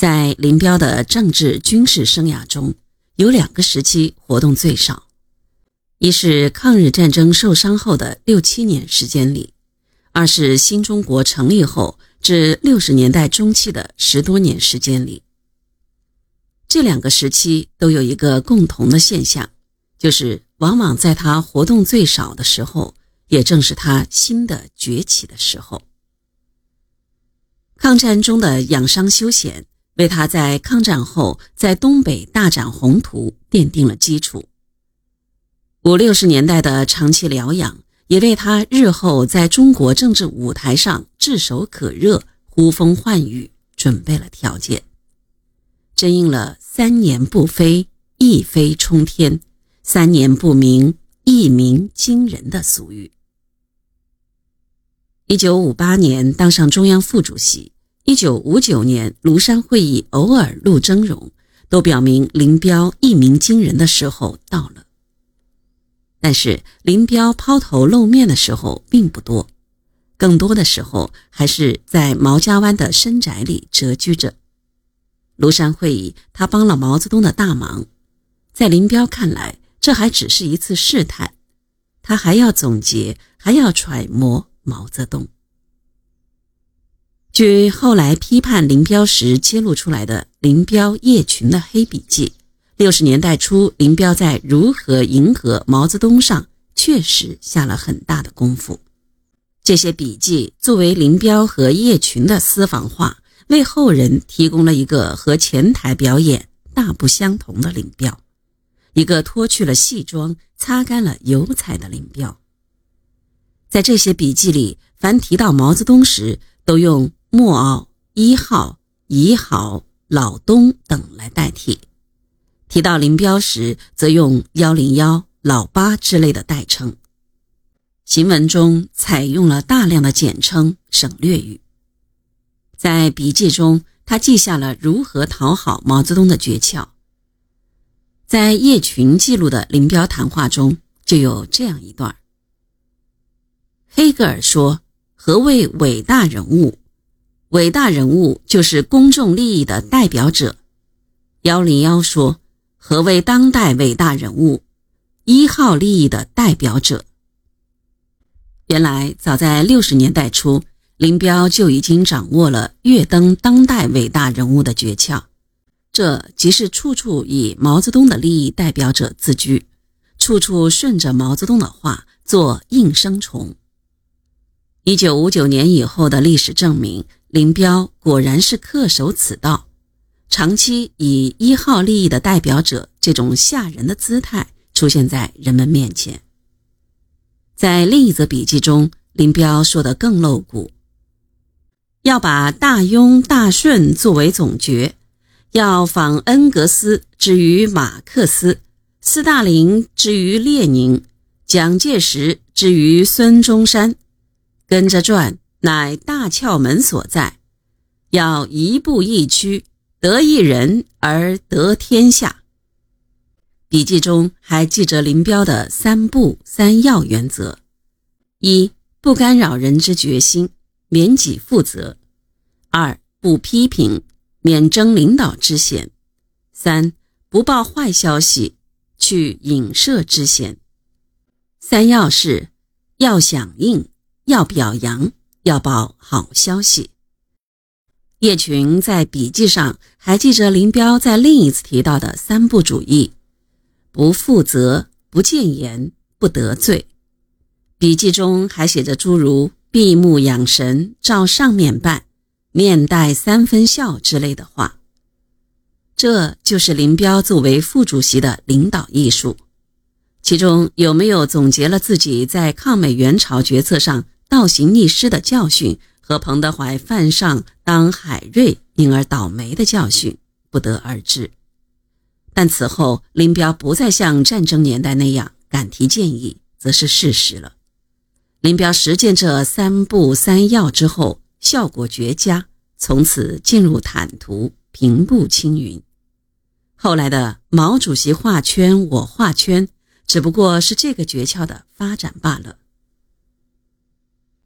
在林彪的政治军事生涯中，有两个时期活动最少，一是抗日战争受伤后的六七年时间里，二是新中国成立后至六十年代中期的十多年时间里。这两个时期都有一个共同的现象，就是往往在他活动最少的时候，也正是他新的崛起的时候。抗战中的养伤休闲。为他在抗战后在东北大展宏图奠定了基础。五六十年代的长期疗养，也为他日后在中国政治舞台上炙手可热、呼风唤雨准备了条件。真应了“三年不飞，一飞冲天；三年不鸣，一鸣惊人”的俗语。一九五八年当上中央副主席。一九五九年庐山会议偶尔露峥嵘，都表明林彪一鸣惊人的时候到了。但是林彪抛头露面的时候并不多，更多的时候还是在毛家湾的深宅里蛰居着。庐山会议，他帮了毛泽东的大忙，在林彪看来，这还只是一次试探，他还要总结，还要揣摩毛泽东。据后来批判林彪时揭露出来的林彪叶群的黑笔记，六十年代初，林彪在如何迎合毛泽东上确实下了很大的功夫。这些笔记作为林彪和叶群的私房话，为后人提供了一个和前台表演大不相同的林彪，一个脱去了戏装、擦干了油彩的林彪。在这些笔记里，凡提到毛泽东时，都用。莫奥、一号、一号、老东等来代替。提到林彪时，则用幺零幺、老八之类的代称。行文中采用了大量的简称、省略语。在笔记中，他记下了如何讨好毛泽东的诀窍。在叶群记录的林彪谈话中，就有这样一段：黑格尔说：“何谓伟大人物？”伟大人物就是公众利益的代表者。幺零幺说：“何为当代伟大人物？一号利益的代表者。”原来早在六十年代初，林彪就已经掌握了跃登当代伟大人物的诀窍，这即是处处以毛泽东的利益代表者自居，处处顺着毛泽东的话做应声虫。一九五九年以后的历史证明。林彪果然是恪守此道，长期以一号利益的代表者这种吓人的姿态出现在人们面前。在另一则笔记中，林彪说的更露骨：要把大庸大顺作为总诀，要仿恩格斯之于马克思，斯大林之于列宁，蒋介石之于孙中山，跟着转。乃大窍门所在，要一步一趋，得一人而得天下。笔记中还记着林彪的三不三要原则：一、不干扰人之决心，免己负责；二、不批评，免争领导之嫌；三、不报坏消息，去影射之嫌。三要是：要响应，要表扬。要报好消息。叶群在笔记上还记着林彪在另一次提到的三不主义：不负责、不谏言、不得罪。笔记中还写着诸如“闭目养神，照上面办，面带三分笑”之类的话。这就是林彪作为副主席的领导艺术。其中有没有总结了自己在抗美援朝决策上？倒行逆施的教训和彭德怀犯上当海瑞因而倒霉的教训不得而知，但此后林彪不再像战争年代那样敢提建议，则是事实了。林彪实践这三不三要之后，效果绝佳，从此进入坦途，平步青云。后来的毛主席画圈我画圈，只不过是这个诀窍的发展罢了。